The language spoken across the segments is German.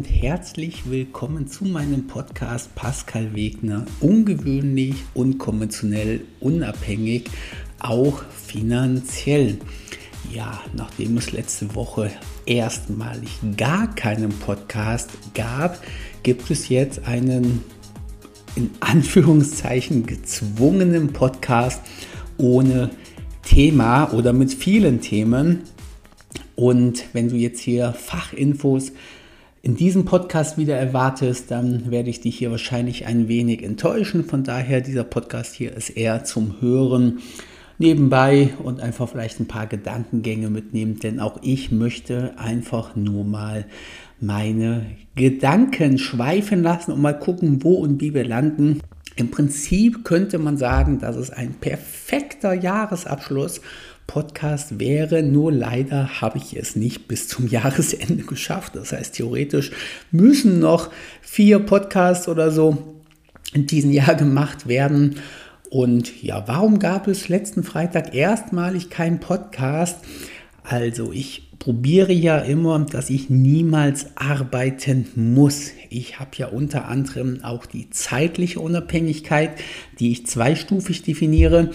und herzlich willkommen zu meinem Podcast Pascal Wegner. Ungewöhnlich, unkonventionell, unabhängig, auch finanziell. Ja, nachdem es letzte Woche erstmalig gar keinen Podcast gab, gibt es jetzt einen in Anführungszeichen gezwungenen Podcast ohne Thema oder mit vielen Themen. Und wenn du jetzt hier Fachinfos in diesem Podcast wieder erwartest, dann werde ich dich hier wahrscheinlich ein wenig enttäuschen. Von daher, dieser Podcast hier ist eher zum Hören nebenbei und einfach vielleicht ein paar Gedankengänge mitnehmen, denn auch ich möchte einfach nur mal meine Gedanken schweifen lassen und mal gucken, wo und wie wir landen. Im Prinzip könnte man sagen, dass es ein perfekter Jahresabschluss Podcast wäre, nur leider habe ich es nicht bis zum Jahresende geschafft. Das heißt, theoretisch müssen noch vier Podcasts oder so in diesem Jahr gemacht werden. Und ja, warum gab es letzten Freitag erstmalig keinen Podcast? Also ich probiere ja immer, dass ich niemals arbeiten muss. Ich habe ja unter anderem auch die zeitliche Unabhängigkeit, die ich zweistufig definiere.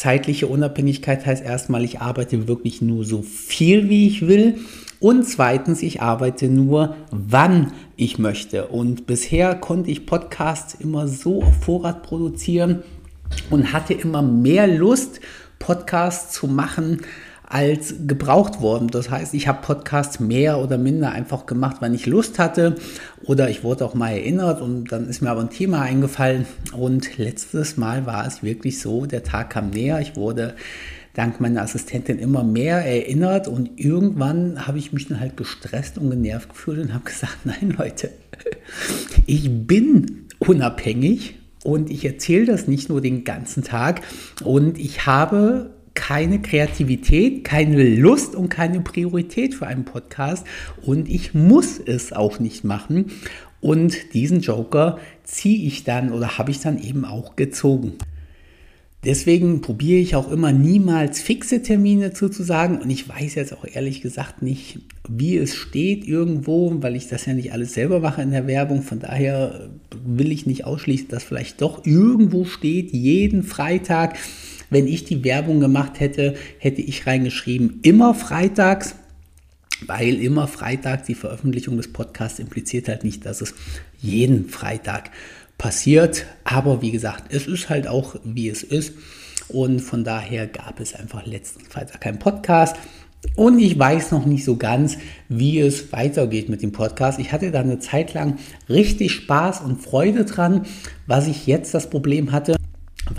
Zeitliche Unabhängigkeit heißt erstmal, ich arbeite wirklich nur so viel, wie ich will. Und zweitens, ich arbeite nur, wann ich möchte. Und bisher konnte ich Podcasts immer so auf Vorrat produzieren, und hatte immer mehr Lust, Podcasts zu machen, als gebraucht worden. Das heißt, ich habe Podcasts mehr oder minder einfach gemacht, wenn ich Lust hatte oder ich wurde auch mal erinnert und dann ist mir aber ein Thema eingefallen und letztes Mal war es wirklich so, der Tag kam näher, ich wurde dank meiner Assistentin immer mehr erinnert und irgendwann habe ich mich dann halt gestresst und genervt gefühlt und habe gesagt, nein Leute, ich bin unabhängig und ich erzähle das nicht nur den ganzen Tag. Und ich habe keine Kreativität, keine Lust und keine Priorität für einen Podcast. Und ich muss es auch nicht machen. Und diesen Joker ziehe ich dann oder habe ich dann eben auch gezogen. Deswegen probiere ich auch immer niemals fixe Termine zuzusagen und ich weiß jetzt auch ehrlich gesagt nicht, wie es steht irgendwo, weil ich das ja nicht alles selber mache in der Werbung. Von daher will ich nicht ausschließen, dass vielleicht doch irgendwo steht, jeden Freitag. Wenn ich die Werbung gemacht hätte, hätte ich reingeschrieben, immer freitags weil immer Freitag die Veröffentlichung des Podcasts impliziert halt nicht, dass es jeden Freitag passiert. Aber wie gesagt, es ist halt auch, wie es ist. Und von daher gab es einfach letzten Freitag keinen Podcast. Und ich weiß noch nicht so ganz, wie es weitergeht mit dem Podcast. Ich hatte da eine Zeit lang richtig Spaß und Freude dran. Was ich jetzt das Problem hatte,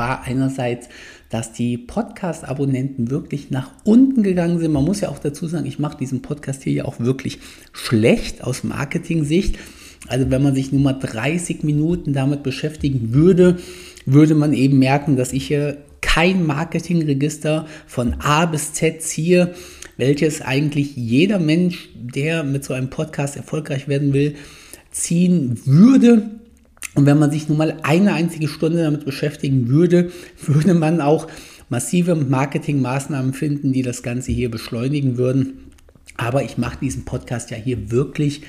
war einerseits, dass die Podcast-Abonnenten wirklich nach unten gegangen sind. Man muss ja auch dazu sagen, ich mache diesen Podcast hier ja auch wirklich schlecht aus Marketing-Sicht. Also wenn man sich nur mal 30 Minuten damit beschäftigen würde, würde man eben merken, dass ich hier kein Marketingregister von A bis Z ziehe, welches eigentlich jeder Mensch, der mit so einem Podcast erfolgreich werden will, ziehen würde. Und wenn man sich nur mal eine einzige Stunde damit beschäftigen würde, würde man auch massive Marketingmaßnahmen finden, die das Ganze hier beschleunigen würden. Aber ich mache diesen Podcast ja hier wirklich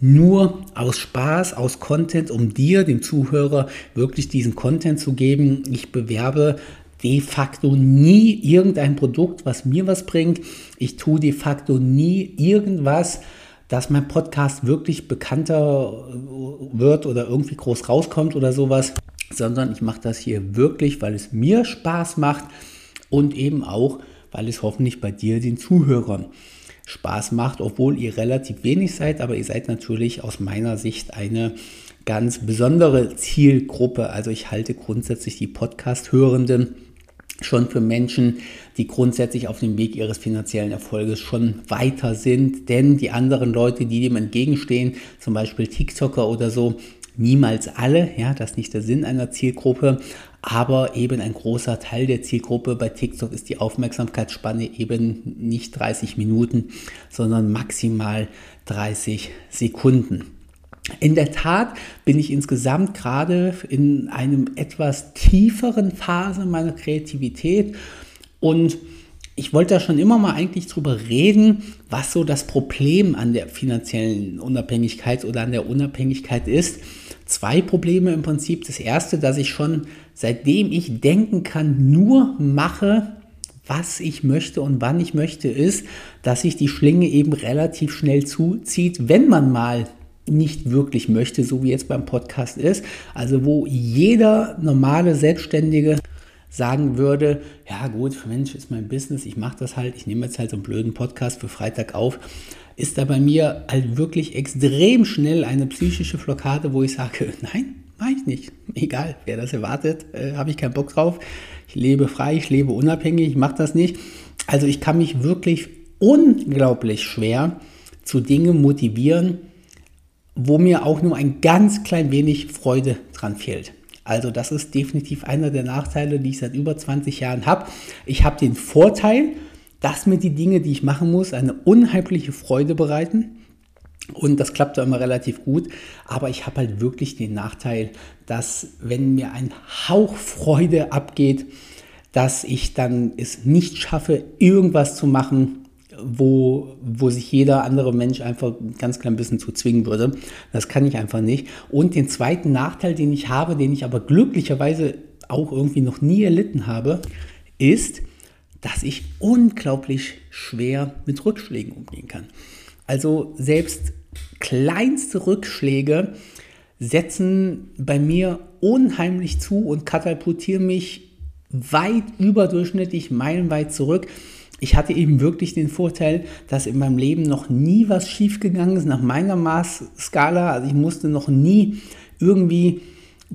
nur aus Spaß, aus Content, um dir, dem Zuhörer, wirklich diesen Content zu geben. Ich bewerbe de facto nie irgendein Produkt, was mir was bringt. Ich tue de facto nie irgendwas, dass mein Podcast wirklich bekannter wird oder irgendwie groß rauskommt oder sowas, sondern ich mache das hier wirklich, weil es mir Spaß macht und eben auch, weil es hoffentlich bei dir, den Zuhörern, Spaß macht, obwohl ihr relativ wenig seid, aber ihr seid natürlich aus meiner Sicht eine ganz besondere Zielgruppe. Also ich halte grundsätzlich die Podcast-Hörenden schon für Menschen, die grundsätzlich auf dem Weg ihres finanziellen Erfolges schon weiter sind. Denn die anderen Leute, die dem entgegenstehen, zum Beispiel TikToker oder so, niemals alle, ja, das ist nicht der Sinn einer Zielgruppe, aber eben ein großer Teil der Zielgruppe bei TikTok ist die Aufmerksamkeitsspanne eben nicht 30 Minuten, sondern maximal 30 Sekunden. In der Tat bin ich insgesamt gerade in einem etwas tieferen Phase meiner Kreativität und ich wollte da schon immer mal eigentlich drüber reden, was so das Problem an der finanziellen Unabhängigkeit oder an der Unabhängigkeit ist. Zwei Probleme im Prinzip. Das erste, dass ich schon seitdem ich denken kann, nur mache, was ich möchte und wann ich möchte, ist, dass sich die Schlinge eben relativ schnell zuzieht, wenn man mal nicht wirklich möchte, so wie jetzt beim Podcast ist. Also wo jeder normale Selbstständige sagen würde, ja gut, Mensch, ist mein Business, ich mache das halt, ich nehme jetzt halt so einen blöden Podcast für Freitag auf, ist da bei mir halt wirklich extrem schnell eine psychische Blockade, wo ich sage, nein, mache ich nicht. Egal, wer das erwartet, äh, habe ich keinen Bock drauf. Ich lebe frei, ich lebe unabhängig, ich mache das nicht. Also ich kann mich wirklich unglaublich schwer zu Dingen motivieren, wo mir auch nur ein ganz klein wenig Freude dran fehlt. Also das ist definitiv einer der Nachteile, die ich seit über 20 Jahren habe. Ich habe den Vorteil, dass mir die Dinge, die ich machen muss, eine unheimliche Freude bereiten. Und das klappt immer relativ gut. Aber ich habe halt wirklich den Nachteil, dass wenn mir ein Hauch Freude abgeht, dass ich dann es nicht schaffe, irgendwas zu machen, wo, wo sich jeder andere Mensch einfach ganz klein bisschen zu zwingen würde. Das kann ich einfach nicht. Und den zweiten Nachteil, den ich habe, den ich aber glücklicherweise auch irgendwie noch nie erlitten habe, ist, dass ich unglaublich schwer mit Rückschlägen umgehen kann. Also selbst kleinste Rückschläge setzen bei mir unheimlich zu und katapultieren mich weit überdurchschnittlich meilenweit zurück. Ich hatte eben wirklich den Vorteil, dass in meinem Leben noch nie was schiefgegangen ist nach meiner Maßskala. Also ich musste noch nie irgendwie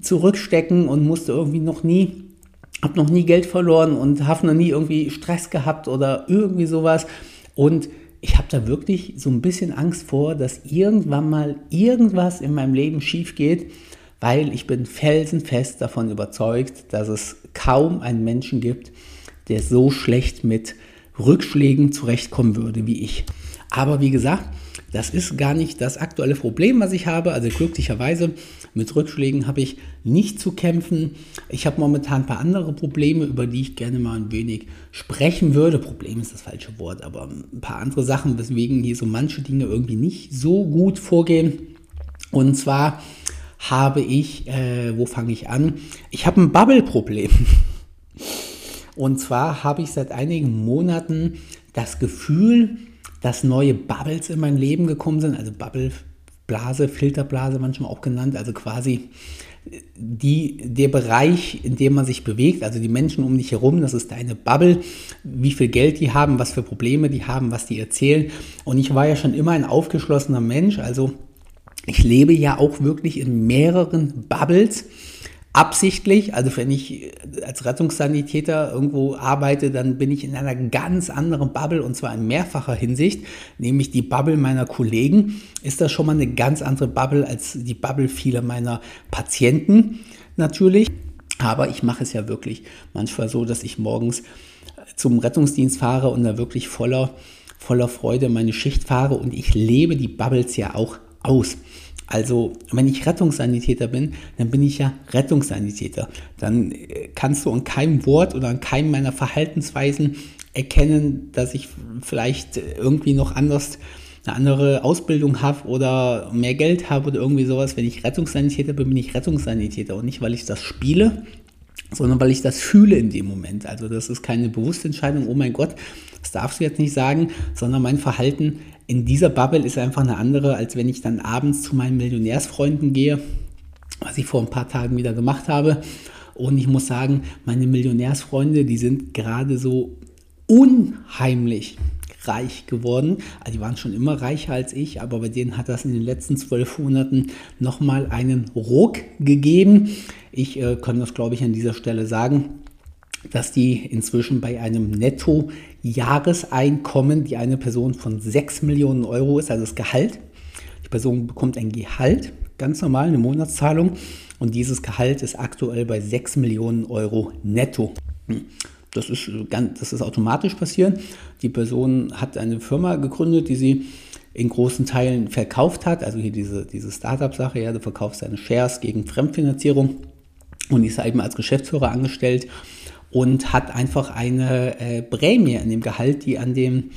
zurückstecken und musste irgendwie noch nie, habe noch nie Geld verloren und habe noch nie irgendwie Stress gehabt oder irgendwie sowas. Und ich habe da wirklich so ein bisschen Angst vor, dass irgendwann mal irgendwas in meinem Leben schief geht, weil ich bin felsenfest davon überzeugt, dass es kaum einen Menschen gibt, der so schlecht mit Rückschlägen zurechtkommen würde wie ich. Aber wie gesagt, das ist gar nicht das aktuelle Problem, was ich habe. Also glücklicherweise mit Rückschlägen habe ich nicht zu kämpfen. Ich habe momentan ein paar andere Probleme, über die ich gerne mal ein wenig sprechen würde. Problem ist das falsche Wort, aber ein paar andere Sachen, weswegen hier so manche Dinge irgendwie nicht so gut vorgehen. Und zwar habe ich, äh, wo fange ich an? Ich habe ein Bubble-Problem. Und zwar habe ich seit einigen Monaten das Gefühl, dass neue Bubbles in mein Leben gekommen sind, also Bubbleblase, Filterblase manchmal auch genannt, also quasi die, der Bereich, in dem man sich bewegt, also die Menschen um dich herum, das ist deine Bubble, wie viel Geld die haben, was für Probleme die haben, was die erzählen. Und ich war ja schon immer ein aufgeschlossener Mensch, also ich lebe ja auch wirklich in mehreren Bubbles absichtlich. Also wenn ich als Rettungssanitäter irgendwo arbeite, dann bin ich in einer ganz anderen Bubble und zwar in mehrfacher Hinsicht, nämlich die Bubble meiner Kollegen. Ist das schon mal eine ganz andere Bubble als die Bubble vieler meiner Patienten natürlich. Aber ich mache es ja wirklich manchmal so, dass ich morgens zum Rettungsdienst fahre und da wirklich voller, voller Freude meine Schicht fahre und ich lebe die Bubbles ja auch aus. Also, wenn ich Rettungssanitäter bin, dann bin ich ja Rettungssanitäter. Dann äh, kannst du an keinem Wort oder an keinem meiner Verhaltensweisen erkennen, dass ich vielleicht irgendwie noch anders eine andere Ausbildung habe oder mehr Geld habe oder irgendwie sowas. Wenn ich Rettungssanitäter bin, bin ich Rettungssanitäter und nicht, weil ich das spiele, sondern weil ich das fühle in dem Moment. Also das ist keine bewusste Entscheidung, oh mein Gott, das darfst du jetzt nicht sagen, sondern mein Verhalten in dieser Bubble ist einfach eine andere, als wenn ich dann abends zu meinen Millionärsfreunden gehe, was ich vor ein paar Tagen wieder gemacht habe. Und ich muss sagen, meine Millionärsfreunde, die sind gerade so unheimlich reich geworden. Also die waren schon immer reicher als ich, aber bei denen hat das in den letzten zwölf Monaten nochmal einen Ruck gegeben. Ich äh, kann das, glaube ich, an dieser Stelle sagen dass die inzwischen bei einem Netto-Jahreseinkommen, die eine Person von 6 Millionen Euro ist, also das Gehalt. Die Person bekommt ein Gehalt, ganz normal, eine Monatszahlung. Und dieses Gehalt ist aktuell bei 6 Millionen Euro netto. Das ist, ganz, das ist automatisch passieren. Die Person hat eine Firma gegründet, die sie in großen Teilen verkauft hat. Also hier diese, diese Startup-Sache, ja, du verkaufst deine Shares gegen Fremdfinanzierung und ist eben als Geschäftsführer angestellt und hat einfach eine äh, Prämie in dem Gehalt, die an dem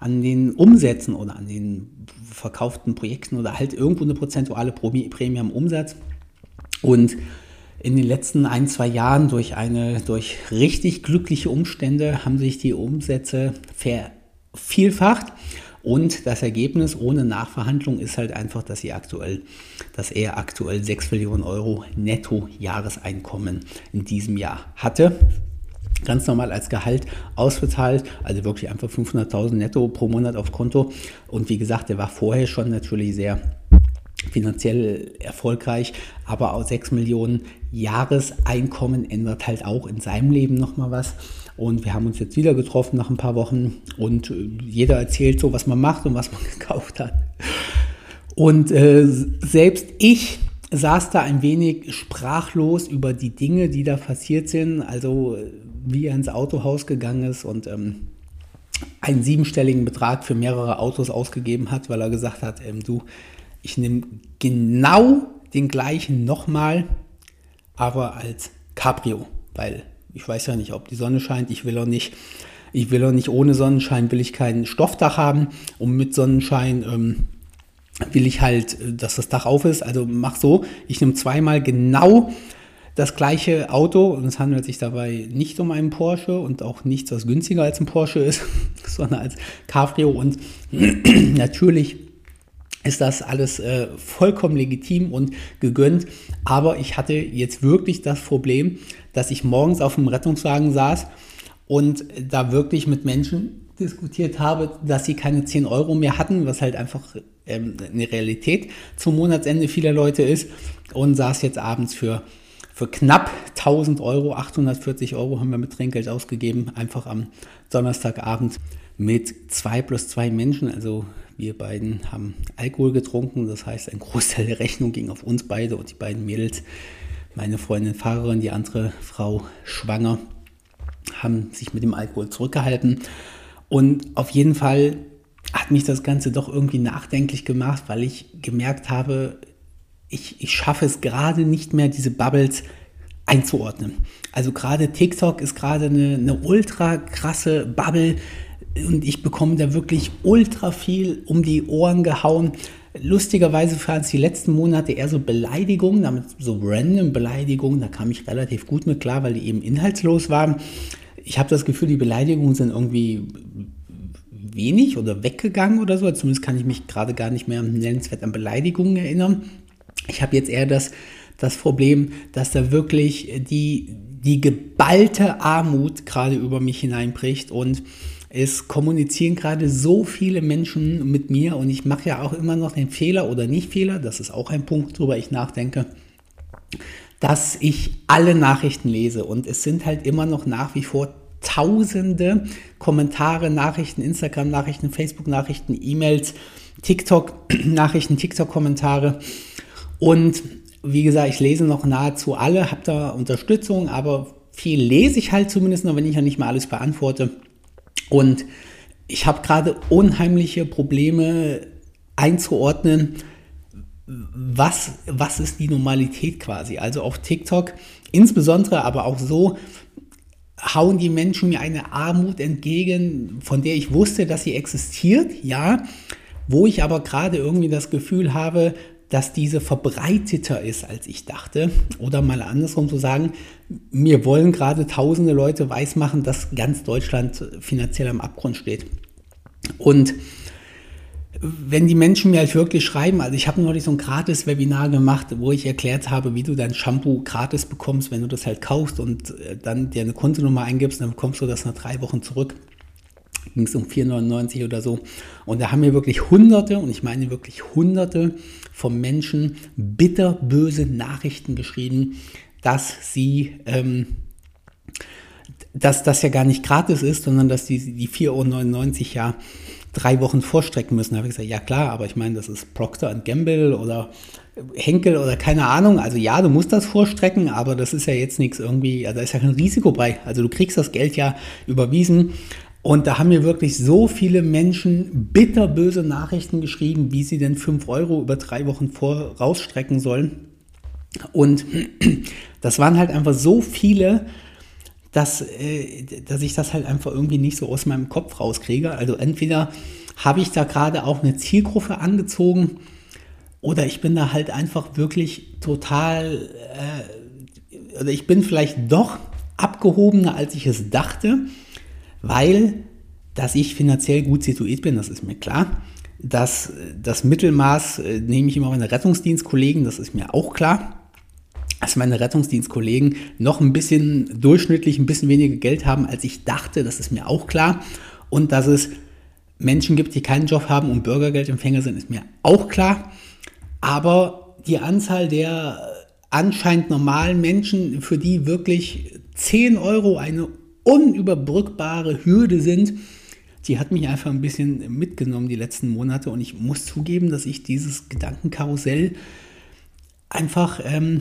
an den Umsätzen oder an den verkauften Projekten oder halt irgendwo eine prozentuale Prämie am Umsatz. Und in den letzten ein, zwei Jahren durch eine, durch richtig glückliche Umstände haben sich die Umsätze vervielfacht. Und das Ergebnis ohne Nachverhandlung ist halt einfach, dass sie aktuell, dass er aktuell 6 Millionen Euro Netto-Jahreseinkommen in diesem Jahr hatte. Ganz normal als Gehalt ausbezahlt, also wirklich einfach 500.000 netto pro Monat auf Konto. Und wie gesagt, der war vorher schon natürlich sehr finanziell erfolgreich, aber auch 6 Millionen Jahreseinkommen ändert halt auch in seinem Leben nochmal was. Und wir haben uns jetzt wieder getroffen nach ein paar Wochen und äh, jeder erzählt so, was man macht und was man gekauft hat. Und äh, selbst ich saß da ein wenig sprachlos über die Dinge, die da passiert sind. Also wie er ins Autohaus gegangen ist und ähm, einen siebenstelligen Betrag für mehrere Autos ausgegeben hat, weil er gesagt hat, ähm, du, ich nehme genau den gleichen nochmal, aber als Cabrio, weil ich weiß ja nicht, ob die Sonne scheint, ich will auch nicht, ich will auch nicht ohne Sonnenschein, will ich kein Stoffdach haben und mit Sonnenschein ähm, will ich halt, äh, dass das Dach auf ist. Also mach so, ich nehme zweimal genau das gleiche Auto und es handelt sich dabei nicht um einen Porsche und auch nichts, was günstiger als ein Porsche ist, sondern als Cabrio und natürlich ist das alles äh, vollkommen legitim und gegönnt. Aber ich hatte jetzt wirklich das Problem, dass ich morgens auf dem Rettungswagen saß und da wirklich mit Menschen diskutiert habe, dass sie keine 10 Euro mehr hatten, was halt einfach ähm, eine Realität zum Monatsende vieler Leute ist und saß jetzt abends für, für knapp 1000 Euro, 840 Euro haben wir mit Trinkgeld ausgegeben, einfach am Donnerstagabend mit zwei plus zwei Menschen, also wir beiden haben Alkohol getrunken, das heißt, ein Großteil der Rechnung ging auf uns beide und die beiden Mädels, meine Freundin Fahrerin, die andere Frau schwanger, haben sich mit dem Alkohol zurückgehalten. Und auf jeden Fall hat mich das Ganze doch irgendwie nachdenklich gemacht, weil ich gemerkt habe, ich, ich schaffe es gerade nicht mehr, diese Bubbles einzuordnen. Also gerade TikTok ist gerade eine, eine ultra krasse Bubble, und ich bekomme da wirklich ultra viel um die Ohren gehauen. Lustigerweise waren es die letzten Monate eher so Beleidigungen, damit so random Beleidigungen, da kam ich relativ gut mit klar, weil die eben inhaltslos waren. Ich habe das Gefühl, die Beleidigungen sind irgendwie wenig oder weggegangen oder so. Zumindest kann ich mich gerade gar nicht mehr nennenswert an Beleidigungen erinnern. Ich habe jetzt eher das, das Problem, dass da wirklich die, die geballte Armut gerade über mich hineinbricht und es kommunizieren gerade so viele Menschen mit mir und ich mache ja auch immer noch den Fehler oder nicht Fehler, das ist auch ein Punkt, worüber ich nachdenke, dass ich alle Nachrichten lese und es sind halt immer noch nach wie vor tausende Kommentare, Nachrichten, Instagram-Nachrichten, Facebook-Nachrichten, E-Mails, TikTok-Nachrichten, TikTok-Kommentare und wie gesagt, ich lese noch nahezu alle, habe da Unterstützung, aber viel lese ich halt zumindest noch, wenn ich ja nicht mal alles beantworte. Und ich habe gerade unheimliche Probleme einzuordnen, was, was ist die Normalität quasi. Also auf TikTok, insbesondere aber auch so, hauen die Menschen mir eine Armut entgegen, von der ich wusste, dass sie existiert, ja, wo ich aber gerade irgendwie das Gefühl habe, dass diese verbreiteter ist, als ich dachte. Oder mal andersrum zu sagen, mir wollen gerade tausende Leute weismachen, dass ganz Deutschland finanziell am Abgrund steht. Und wenn die Menschen mir halt wirklich schreiben, also ich habe neulich so ein gratis Webinar gemacht, wo ich erklärt habe, wie du dein Shampoo gratis bekommst, wenn du das halt kaufst und äh, dann dir eine Kontonummer eingibst, dann bekommst du das nach drei Wochen zurück ging es um 4,99 oder so. Und da haben mir wirklich Hunderte, und ich meine wirklich Hunderte von Menschen bitterböse Nachrichten geschrieben, dass sie, ähm, dass das ja gar nicht gratis ist, sondern dass die, die 4,99 Euro ja drei Wochen vorstrecken müssen. Da habe ich gesagt, ja klar, aber ich meine, das ist Procter Gamble oder Henkel oder keine Ahnung. Also ja, du musst das vorstrecken, aber das ist ja jetzt nichts irgendwie, also da ist ja kein Risiko bei. Also du kriegst das Geld ja überwiesen und da haben mir wirklich so viele Menschen bitterböse Nachrichten geschrieben, wie sie denn 5 Euro über drei Wochen vorausstrecken sollen. Und das waren halt einfach so viele, dass, äh, dass ich das halt einfach irgendwie nicht so aus meinem Kopf rauskriege. Also entweder habe ich da gerade auch eine Zielgruppe angezogen oder ich bin da halt einfach wirklich total, äh, oder ich bin vielleicht doch abgehobener, als ich es dachte, weil, dass ich finanziell gut situiert bin, das ist mir klar. Dass das Mittelmaß äh, nehme ich immer meine Rettungsdienstkollegen, das ist mir auch klar dass meine Rettungsdienstkollegen noch ein bisschen durchschnittlich ein bisschen weniger Geld haben, als ich dachte. Das ist mir auch klar. Und dass es Menschen gibt, die keinen Job haben und Bürgergeldempfänger sind, ist mir auch klar. Aber die Anzahl der anscheinend normalen Menschen, für die wirklich 10 Euro eine unüberbrückbare Hürde sind, die hat mich einfach ein bisschen mitgenommen die letzten Monate. Und ich muss zugeben, dass ich dieses Gedankenkarussell einfach ähm,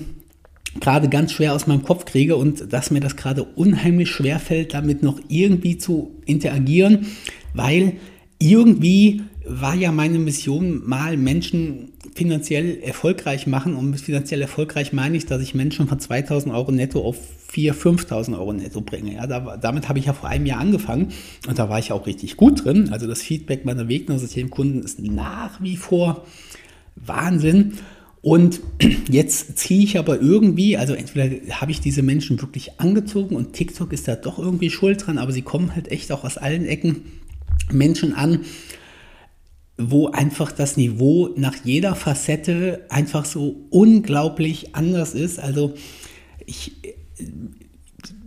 gerade ganz schwer aus meinem Kopf kriege und dass mir das gerade unheimlich schwer fällt, damit noch irgendwie zu interagieren, weil irgendwie war ja meine Mission mal Menschen finanziell erfolgreich machen und mit finanziell erfolgreich meine ich, dass ich Menschen von 2000 Euro netto auf 4.000, 5.000 Euro netto bringe. Ja, da, damit habe ich ja vor einem Jahr angefangen und da war ich auch richtig gut drin. Also das Feedback meiner Wegner-Systemkunden ist nach wie vor Wahnsinn. Und jetzt ziehe ich aber irgendwie, also entweder habe ich diese Menschen wirklich angezogen und TikTok ist da doch irgendwie schuld dran, aber sie kommen halt echt auch aus allen Ecken Menschen an, wo einfach das Niveau nach jeder Facette einfach so unglaublich anders ist. Also ich,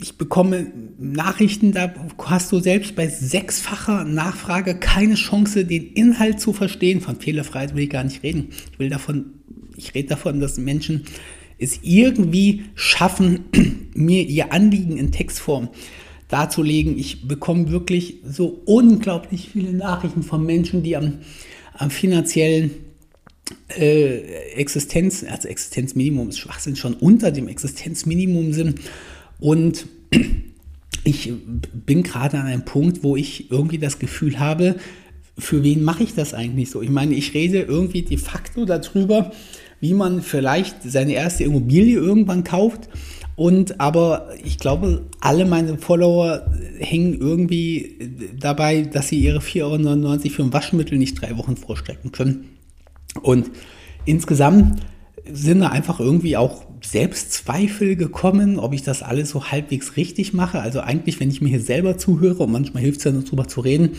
ich bekomme Nachrichten, da hast du selbst bei sechsfacher Nachfrage keine Chance, den Inhalt zu verstehen. Von Fehlerfreiheit will ich gar nicht reden. Ich will davon ich rede davon, dass Menschen es irgendwie schaffen, mir ihr Anliegen in Textform darzulegen. Ich bekomme wirklich so unglaublich viele Nachrichten von Menschen, die am, am finanziellen äh, Existenz, also Existenzminimum ist Schwachsinn, schon unter dem Existenzminimum sind. Und ich bin gerade an einem Punkt, wo ich irgendwie das Gefühl habe, für wen mache ich das eigentlich so? Ich meine, ich rede irgendwie de facto darüber, wie man vielleicht seine erste Immobilie irgendwann kauft. Und aber ich glaube, alle meine Follower hängen irgendwie dabei, dass sie ihre 4,99 Euro für ein Waschmittel nicht drei Wochen vorstrecken können. Und insgesamt sind da einfach irgendwie auch Selbstzweifel gekommen, ob ich das alles so halbwegs richtig mache. Also eigentlich, wenn ich mir hier selber zuhöre, und manchmal hilft es ja nur drüber zu reden,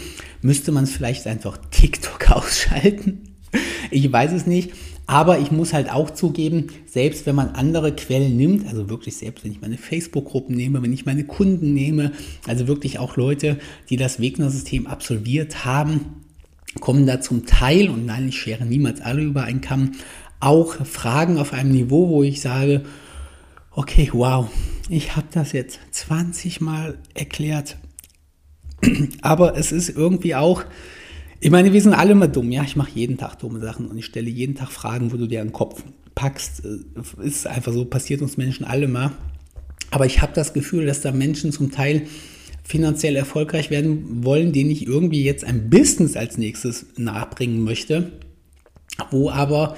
müsste man es vielleicht einfach TikTok ausschalten. Ich weiß es nicht. Aber ich muss halt auch zugeben, selbst wenn man andere Quellen nimmt, also wirklich selbst wenn ich meine Facebook-Gruppen nehme, wenn ich meine Kunden nehme, also wirklich auch Leute, die das Wegner-System absolviert haben, kommen da zum Teil, und nein, ich schere niemals alle über einen Kamm, auch Fragen auf einem Niveau, wo ich sage, okay, wow, ich habe das jetzt 20 Mal erklärt. Aber es ist irgendwie auch, ich meine, wir sind alle immer dumm, ja. Ich mache jeden Tag dumme Sachen und ich stelle jeden Tag Fragen, wo du dir einen Kopf packst. Äh, ist einfach so, passiert uns Menschen alle mal. Aber ich habe das Gefühl, dass da Menschen zum Teil finanziell erfolgreich werden wollen, denen ich irgendwie jetzt ein Business als nächstes nachbringen möchte, wo aber,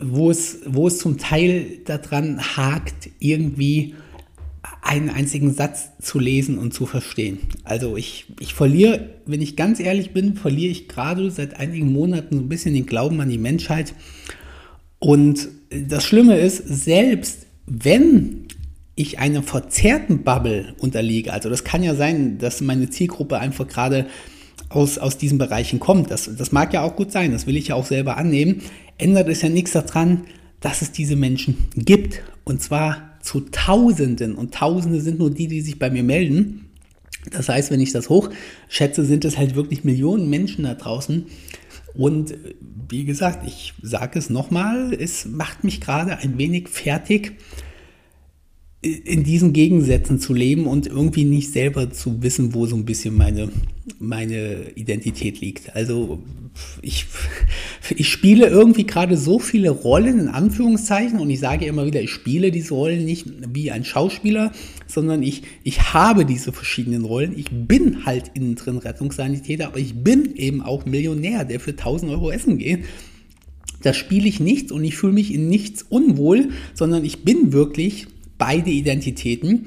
wo es, wo es zum Teil daran hakt, irgendwie einen einzigen Satz zu lesen und zu verstehen. Also ich, ich verliere, wenn ich ganz ehrlich bin, verliere ich gerade seit einigen Monaten so ein bisschen den Glauben an die Menschheit. Und das Schlimme ist, selbst wenn ich einer verzerrten Bubble unterliege, also das kann ja sein, dass meine Zielgruppe einfach gerade aus, aus diesen Bereichen kommt. Das, das mag ja auch gut sein, das will ich ja auch selber annehmen. Ändert es ja nichts daran, dass es diese Menschen gibt. Und zwar zu Tausenden und Tausende sind nur die, die sich bei mir melden. Das heißt, wenn ich das hochschätze, sind es halt wirklich Millionen Menschen da draußen. Und wie gesagt, ich sage es nochmal, es macht mich gerade ein wenig fertig, in diesen Gegensätzen zu leben und irgendwie nicht selber zu wissen, wo so ein bisschen meine, meine Identität liegt. Also ich, ich spiele irgendwie gerade so viele Rollen in Anführungszeichen und ich sage immer wieder, ich spiele diese Rollen nicht wie ein Schauspieler, sondern ich, ich habe diese verschiedenen Rollen. Ich bin halt innen drin Rettungssanitäter, aber ich bin eben auch Millionär, der für 1000 Euro essen geht. Da spiele ich nichts und ich fühle mich in nichts unwohl, sondern ich bin wirklich beide Identitäten.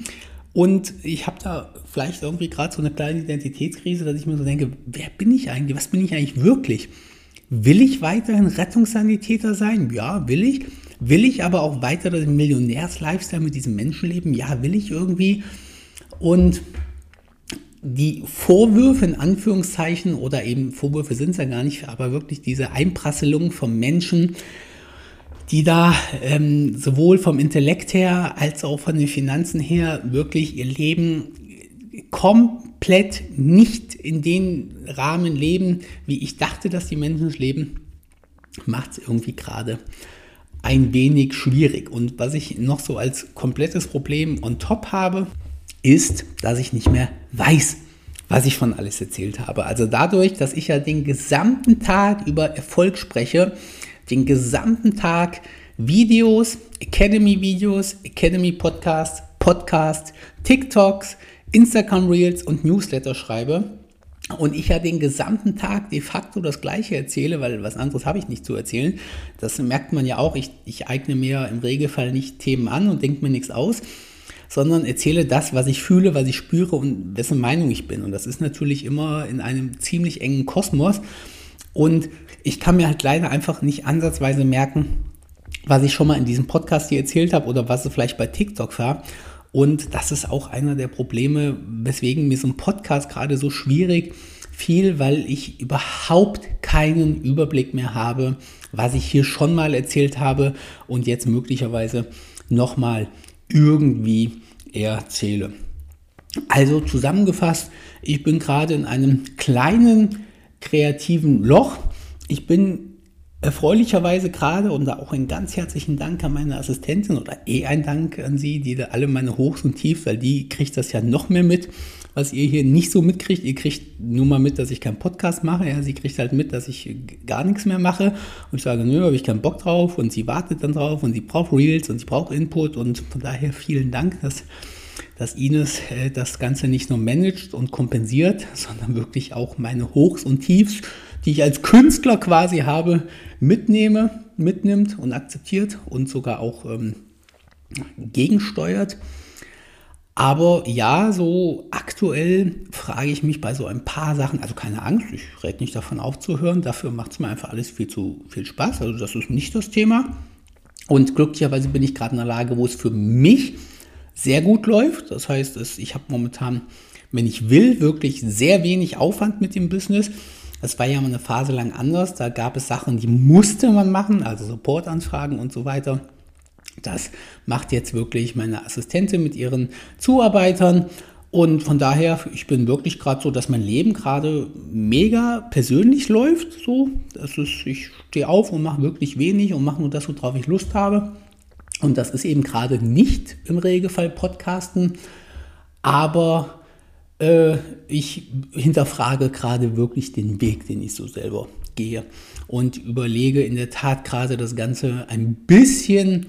Und ich habe da vielleicht irgendwie gerade so eine kleine Identitätskrise, dass ich mir so denke, wer bin ich eigentlich? Was bin ich eigentlich wirklich? Will ich weiterhin Rettungssanitäter sein? Ja, will ich. Will ich aber auch weiter den Millionärs-Lifestyle mit diesem Menschen leben? Ja, will ich irgendwie. Und die Vorwürfe in Anführungszeichen oder eben Vorwürfe sind es ja gar nicht, aber wirklich diese Einprasselung von Menschen, die da ähm, sowohl vom Intellekt her als auch von den Finanzen her wirklich ihr Leben komplett nicht in den Rahmen leben, wie ich dachte, dass die Menschen es leben, macht es irgendwie gerade ein wenig schwierig. Und was ich noch so als komplettes Problem on top habe, ist, dass ich nicht mehr weiß, was ich von alles erzählt habe. Also dadurch, dass ich ja den gesamten Tag über Erfolg spreche, den gesamten Tag Videos, Academy-Videos, Academy-Podcasts, Podcasts, TikToks, Instagram Reels und Newsletter schreibe und ich ja den gesamten Tag de facto das Gleiche erzähle, weil was anderes habe ich nicht zu erzählen. Das merkt man ja auch. Ich, ich eigne mir im Regelfall nicht Themen an und denke mir nichts aus, sondern erzähle das, was ich fühle, was ich spüre und wessen Meinung ich bin. Und das ist natürlich immer in einem ziemlich engen Kosmos. Und ich kann mir halt leider einfach nicht ansatzweise merken, was ich schon mal in diesem Podcast hier erzählt habe oder was es vielleicht bei TikTok war. Und das ist auch einer der Probleme, weswegen mir so ein Podcast gerade so schwierig fiel, weil ich überhaupt keinen Überblick mehr habe, was ich hier schon mal erzählt habe und jetzt möglicherweise nochmal irgendwie erzähle. Also zusammengefasst, ich bin gerade in einem kleinen kreativen Loch. Ich bin erfreulicherweise gerade und auch einen ganz herzlichen Dank an meine Assistentin oder eh ein Dank an sie, die da alle meine Hochs und Tiefs, weil die kriegt das ja noch mehr mit, was ihr hier nicht so mitkriegt. Ihr kriegt nur mal mit, dass ich keinen Podcast mache. Ja, sie kriegt halt mit, dass ich gar nichts mehr mache und ich sage, nö, habe ich keinen Bock drauf und sie wartet dann drauf und sie braucht Reels und sie braucht Input und von daher vielen Dank, dass dass Ines äh, das Ganze nicht nur managt und kompensiert, sondern wirklich auch meine Hochs und Tiefs, die ich als Künstler quasi habe, mitnehme, mitnimmt und akzeptiert und sogar auch ähm, gegensteuert. Aber ja, so aktuell frage ich mich bei so ein paar Sachen, also keine Angst, ich rede nicht davon aufzuhören, dafür macht es mir einfach alles viel zu viel Spaß, also das ist nicht das Thema. Und glücklicherweise bin ich gerade in einer Lage, wo es für mich sehr gut läuft. Das heißt, ich habe momentan, wenn ich will, wirklich sehr wenig Aufwand mit dem Business. Das war ja mal eine Phase lang anders. Da gab es Sachen, die musste man machen, also Supportanfragen und so weiter. Das macht jetzt wirklich meine Assistentin mit ihren Zuarbeitern. Und von daher, ich bin wirklich gerade so, dass mein Leben gerade mega persönlich läuft. So, das ist, ich stehe auf und mache wirklich wenig und mache nur das, worauf ich Lust habe. Und das ist eben gerade nicht im Regelfall Podcasten, aber äh, ich hinterfrage gerade wirklich den Weg, den ich so selber gehe und überlege in der Tat gerade das Ganze ein bisschen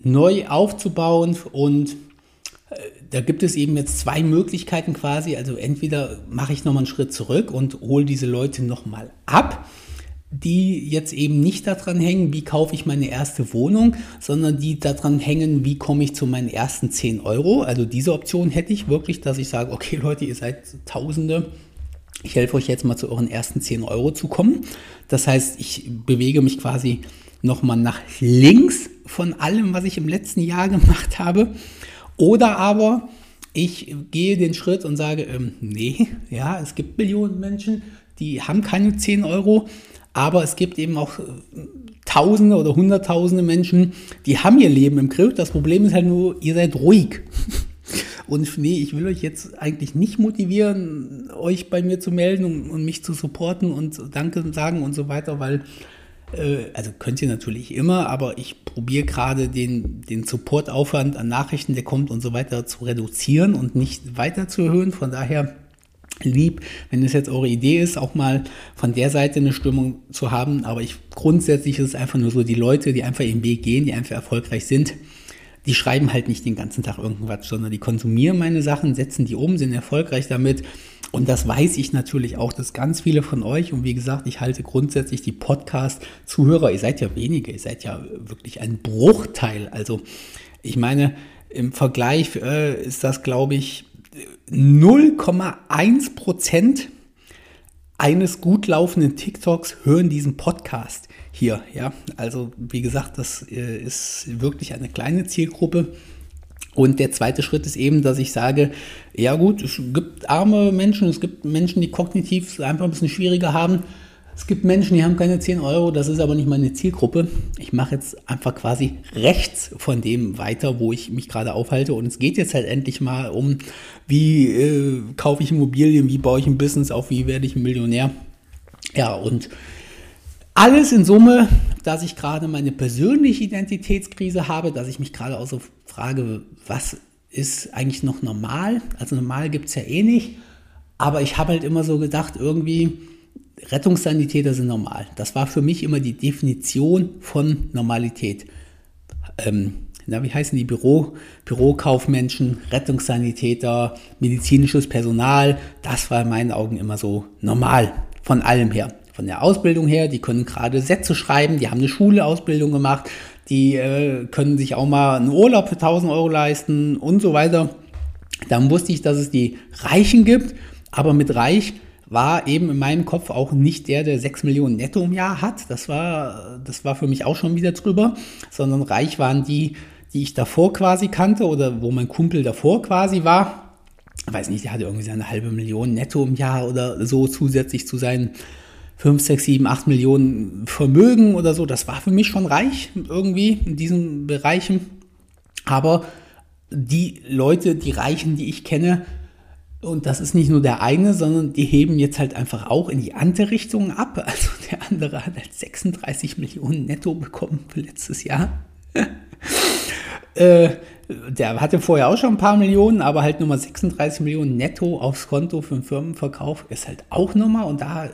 neu aufzubauen und äh, da gibt es eben jetzt zwei Möglichkeiten quasi. Also entweder mache ich nochmal einen Schritt zurück und hole diese Leute nochmal ab die jetzt eben nicht daran hängen, wie kaufe ich meine erste Wohnung, sondern die daran hängen, wie komme ich zu meinen ersten 10 Euro. Also diese Option hätte ich wirklich, dass ich sage, okay Leute, ihr seid Tausende, ich helfe euch jetzt mal zu euren ersten 10 Euro zu kommen. Das heißt, ich bewege mich quasi nochmal nach links von allem, was ich im letzten Jahr gemacht habe. Oder aber ich gehe den Schritt und sage, ähm, nee, ja, es gibt Millionen Menschen, die haben keine 10 Euro aber es gibt eben auch äh, Tausende oder Hunderttausende Menschen, die haben ihr Leben im Griff. Das Problem ist halt nur, ihr seid ruhig. Und nee, ich will euch jetzt eigentlich nicht motivieren, euch bei mir zu melden und, und mich zu supporten und Danke sagen und so weiter, weil, äh, also könnt ihr natürlich immer, aber ich probiere gerade den, den Supportaufwand an Nachrichten, der kommt und so weiter zu reduzieren und nicht weiter zu erhöhen. Von daher lieb, wenn es jetzt eure Idee ist, auch mal von der Seite eine Stimmung zu haben. Aber ich grundsätzlich ist es einfach nur so, die Leute, die einfach ihren Weg gehen, die einfach erfolgreich sind, die schreiben halt nicht den ganzen Tag irgendwas, sondern die konsumieren meine Sachen, setzen die um, sind erfolgreich damit. Und das weiß ich natürlich auch, dass ganz viele von euch, und wie gesagt, ich halte grundsätzlich die Podcast-Zuhörer, ihr seid ja wenige, ihr seid ja wirklich ein Bruchteil. Also ich meine, Im Vergleich äh, ist das, glaube ich, 0,1 Prozent eines gut laufenden TikToks hören diesen Podcast hier. Ja, also wie gesagt, das äh, ist wirklich eine kleine Zielgruppe. Und der zweite Schritt ist eben, dass ich sage, ja gut, es gibt arme Menschen, es gibt Menschen, die kognitiv einfach ein bisschen schwieriger haben. Es gibt Menschen, die haben keine 10 Euro, das ist aber nicht meine Zielgruppe. Ich mache jetzt einfach quasi rechts von dem weiter, wo ich mich gerade aufhalte. Und es geht jetzt halt endlich mal um, wie äh, kaufe ich Immobilien, wie baue ich ein Business auf, wie werde ich ein Millionär. Ja, und alles in Summe, dass ich gerade meine persönliche Identitätskrise habe, dass ich mich gerade auch so frage, was ist eigentlich noch normal? Also normal gibt es ja eh nicht. Aber ich habe halt immer so gedacht, irgendwie, Rettungssanitäter sind normal. Das war für mich immer die Definition von Normalität. Ähm, na, wie heißen die Büro, Bürokaufmenschen, Rettungssanitäter, medizinisches Personal? Das war in meinen Augen immer so normal von allem her. Von der Ausbildung her, die können gerade Sätze schreiben, die haben eine Schuleausbildung gemacht, die äh, können sich auch mal einen Urlaub für 1000 Euro leisten und so weiter. Dann wusste ich, dass es die Reichen gibt, aber mit Reich war eben in meinem Kopf auch nicht der, der 6 Millionen netto im Jahr hat. Das war, das war für mich auch schon wieder drüber, sondern reich waren die, die ich davor quasi kannte oder wo mein Kumpel davor quasi war. Ich weiß nicht, der hatte irgendwie seine halbe Million netto im Jahr oder so zusätzlich zu seinen 5, 6, 7, 8 Millionen Vermögen oder so. Das war für mich schon reich irgendwie in diesen Bereichen. Aber die Leute, die Reichen, die ich kenne, und das ist nicht nur der eine, sondern die heben jetzt halt einfach auch in die andere Richtung ab. Also der andere hat halt 36 Millionen netto bekommen für letztes Jahr. äh, der hatte vorher auch schon ein paar Millionen, aber halt nochmal 36 Millionen netto aufs Konto für einen Firmenverkauf ist halt auch nochmal. Und da,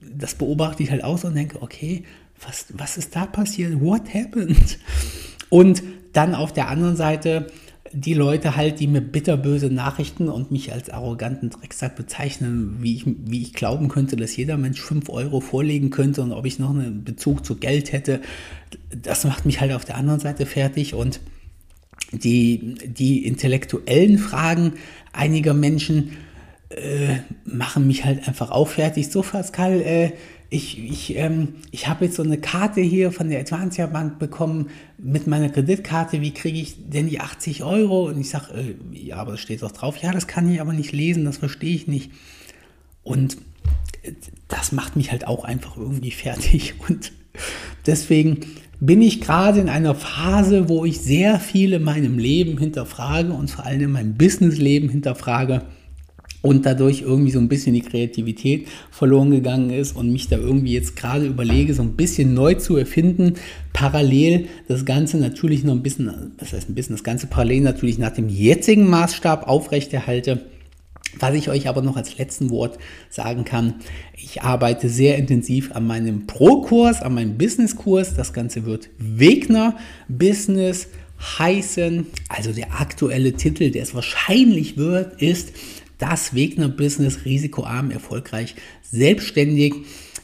das beobachte ich halt auch so und denke, okay, was, was ist da passiert? What happened? Und dann auf der anderen Seite die Leute halt, die mir bitterböse Nachrichten und mich als arroganten Drecksack bezeichnen, wie ich, wie ich glauben könnte, dass jeder Mensch 5 Euro vorlegen könnte und ob ich noch einen Bezug zu Geld hätte, das macht mich halt auf der anderen Seite fertig und die, die intellektuellen Fragen einiger Menschen äh, machen mich halt einfach auch fertig. So, Pascal, äh, ich, ich, ähm, ich habe jetzt so eine Karte hier von der Advancia Bank bekommen mit meiner Kreditkarte. Wie kriege ich denn die 80 Euro? Und ich sage, äh, ja, aber das steht doch drauf. Ja, das kann ich aber nicht lesen, das verstehe ich nicht. Und äh, das macht mich halt auch einfach irgendwie fertig. Und deswegen bin ich gerade in einer Phase, wo ich sehr viel in meinem Leben hinterfrage und vor allem in meinem Businessleben hinterfrage und dadurch irgendwie so ein bisschen die Kreativität verloren gegangen ist und mich da irgendwie jetzt gerade überlege, so ein bisschen neu zu erfinden, parallel das Ganze natürlich noch ein bisschen, was heißt ein bisschen, das Ganze parallel natürlich nach dem jetzigen Maßstab aufrechterhalte. Was ich euch aber noch als letzten Wort sagen kann, ich arbeite sehr intensiv an meinem Pro-Kurs, an meinem Business-Kurs. Das Ganze wird Wegner Business heißen. Also der aktuelle Titel, der es wahrscheinlich wird, ist das Wegner-Business risikoarm, erfolgreich, selbstständig.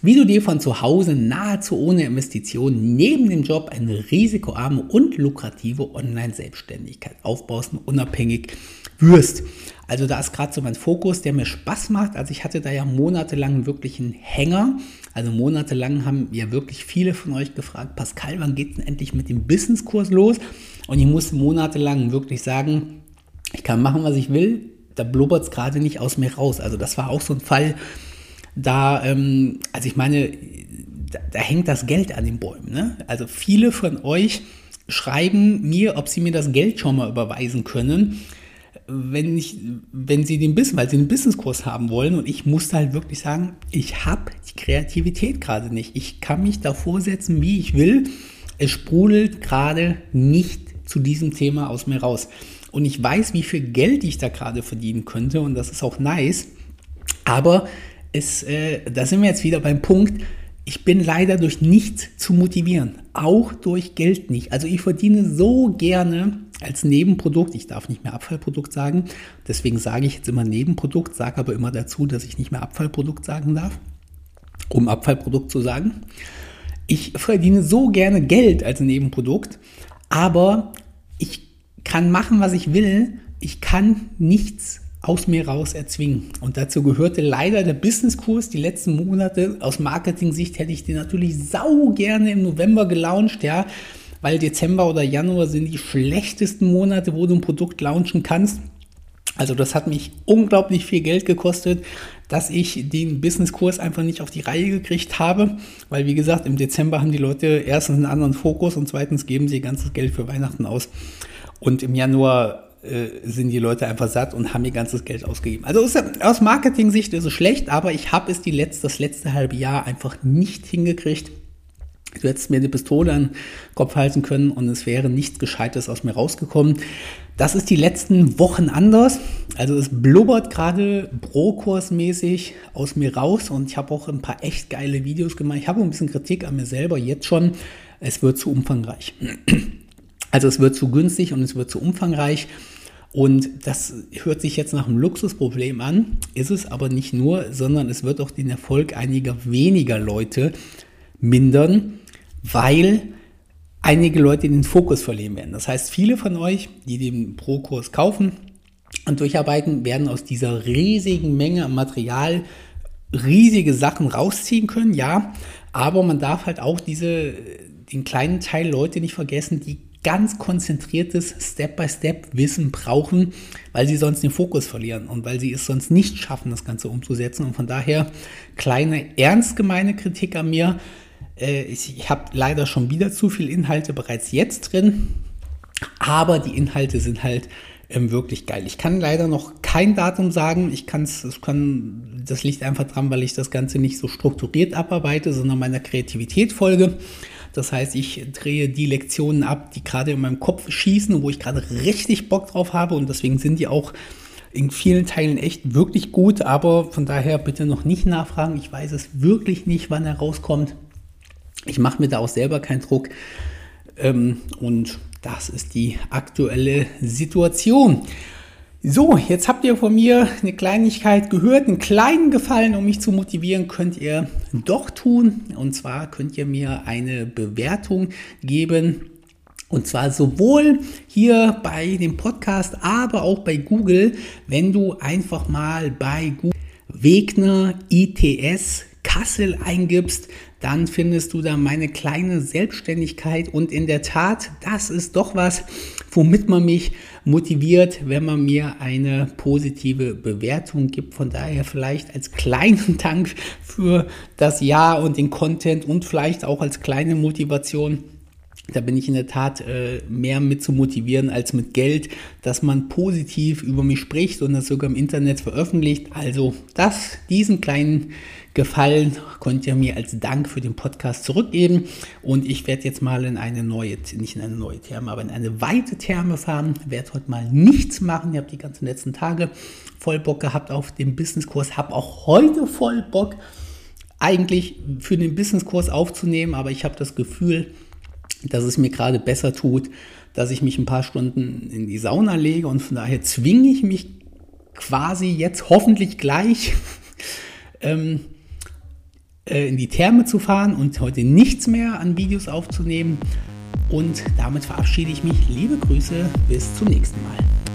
Wie du dir von zu Hause nahezu ohne Investition neben dem Job eine risikoarme und lukrative Online-Selbstständigkeit aufbaust und unabhängig wirst. Also da ist gerade so mein Fokus, der mir Spaß macht. Also ich hatte da ja monatelang wirklich einen Hänger. Also monatelang haben ja wirklich viele von euch gefragt, Pascal, wann geht denn endlich mit dem Businesskurs los? Und ich muss monatelang wirklich sagen, ich kann machen, was ich will da blubbert es gerade nicht aus mir raus. Also das war auch so ein Fall, da, ähm, also ich meine, da, da, hängt das Geld an den Bäumen. Ne? Also viele von euch schreiben mir, ob sie mir das Geld schon mal überweisen können, wenn, ich, wenn sie den Business, weil sie einen Businesskurs haben wollen. Und ich musste halt wirklich sagen, ich habe die Kreativität gerade nicht. Ich kann mich davor setzen, wie ich will. Es sprudelt gerade nicht zu diesem Thema aus mir raus und ich weiß, wie viel Geld ich da gerade verdienen könnte und das ist auch nice. Aber es, äh, da sind wir jetzt wieder beim Punkt, ich bin leider durch nichts zu motivieren, auch durch Geld nicht. Also ich verdiene so gerne als Nebenprodukt, ich darf nicht mehr Abfallprodukt sagen, deswegen sage ich jetzt immer Nebenprodukt, sage aber immer dazu, dass ich nicht mehr Abfallprodukt sagen darf, um Abfallprodukt zu sagen. Ich verdiene so gerne Geld als Nebenprodukt, aber ich kann machen, was ich will. Ich kann nichts aus mir raus erzwingen. Und dazu gehörte leider der Businesskurs die letzten Monate. Aus Marketing-Sicht hätte ich den natürlich sau gerne im November gelauncht, ja, weil Dezember oder Januar sind die schlechtesten Monate, wo du ein Produkt launchen kannst. Also das hat mich unglaublich viel Geld gekostet, dass ich den Businesskurs einfach nicht auf die Reihe gekriegt habe, weil wie gesagt, im Dezember haben die Leute erstens einen anderen Fokus und zweitens geben sie ihr ganzes Geld für Weihnachten aus. Und im Januar äh, sind die Leute einfach satt und haben ihr ganzes Geld ausgegeben. Also ist, aus Marketing-Sicht ist es schlecht, aber ich habe es die letzte, das letzte halbe Jahr einfach nicht hingekriegt. Du hättest mir die Pistole an den Kopf halten können und es wäre nichts Gescheites aus mir rausgekommen. Das ist die letzten Wochen anders. Also es blubbert gerade Brokursmäßig aus mir raus und ich habe auch ein paar echt geile Videos gemacht. Ich habe ein bisschen Kritik an mir selber jetzt schon. Es wird zu umfangreich. Also es wird zu günstig und es wird zu umfangreich. Und das hört sich jetzt nach einem Luxusproblem an, ist es aber nicht nur, sondern es wird auch den Erfolg einiger weniger Leute mindern, weil einige Leute den Fokus verlieren werden. Das heißt, viele von euch, die den Pro-Kurs kaufen und durcharbeiten, werden aus dieser riesigen Menge an Material riesige Sachen rausziehen können, ja, aber man darf halt auch diese, den kleinen Teil Leute nicht vergessen, die ganz konzentriertes Step-by-Step-Wissen brauchen, weil sie sonst den Fokus verlieren und weil sie es sonst nicht schaffen, das Ganze umzusetzen. Und von daher kleine, ernst gemeine Kritik an mir. Äh, ich habe leider schon wieder zu viele Inhalte bereits jetzt drin, aber die Inhalte sind halt ähm, wirklich geil. Ich kann leider noch kein Datum sagen. Ich kann's, ich kann, das liegt einfach dran, weil ich das Ganze nicht so strukturiert abarbeite, sondern meiner Kreativität folge. Das heißt, ich drehe die Lektionen ab, die gerade in meinem Kopf schießen wo ich gerade richtig Bock drauf habe und deswegen sind die auch in vielen Teilen echt wirklich gut, aber von daher bitte noch nicht nachfragen. Ich weiß es wirklich nicht, wann er rauskommt. Ich mache mir da auch selber keinen Druck. Ähm, und das ist die aktuelle Situation. So, jetzt habt ihr von mir eine Kleinigkeit gehört, einen kleinen Gefallen, um mich zu motivieren, könnt ihr doch tun. Und zwar könnt ihr mir eine Bewertung geben. Und zwar sowohl hier bei dem Podcast, aber auch bei Google, wenn du einfach mal bei Google Wegner ITS Kassel eingibst, dann findest du da meine kleine Selbstständigkeit. Und in der Tat, das ist doch was, womit man mich motiviert, wenn man mir eine positive Bewertung gibt. Von daher vielleicht als kleinen Dank für das Jahr und den Content und vielleicht auch als kleine Motivation da bin ich in der Tat äh, mehr mit zu motivieren als mit Geld, dass man positiv über mich spricht und das sogar im Internet veröffentlicht. Also das, diesen kleinen Gefallen könnt ihr mir als Dank für den Podcast zurückgeben. Und ich werde jetzt mal in eine neue, nicht in eine neue Therme, aber in eine weite Therme fahren. Werde heute mal nichts machen. Ihr habt die ganzen letzten Tage voll Bock gehabt auf den Businesskurs. Habe auch heute voll Bock eigentlich für den Businesskurs aufzunehmen, aber ich habe das Gefühl, dass es mir gerade besser tut, dass ich mich ein paar Stunden in die Sauna lege und von daher zwinge ich mich quasi jetzt hoffentlich gleich ähm, äh, in die Therme zu fahren und heute nichts mehr an Videos aufzunehmen. Und damit verabschiede ich mich. Liebe Grüße, bis zum nächsten Mal.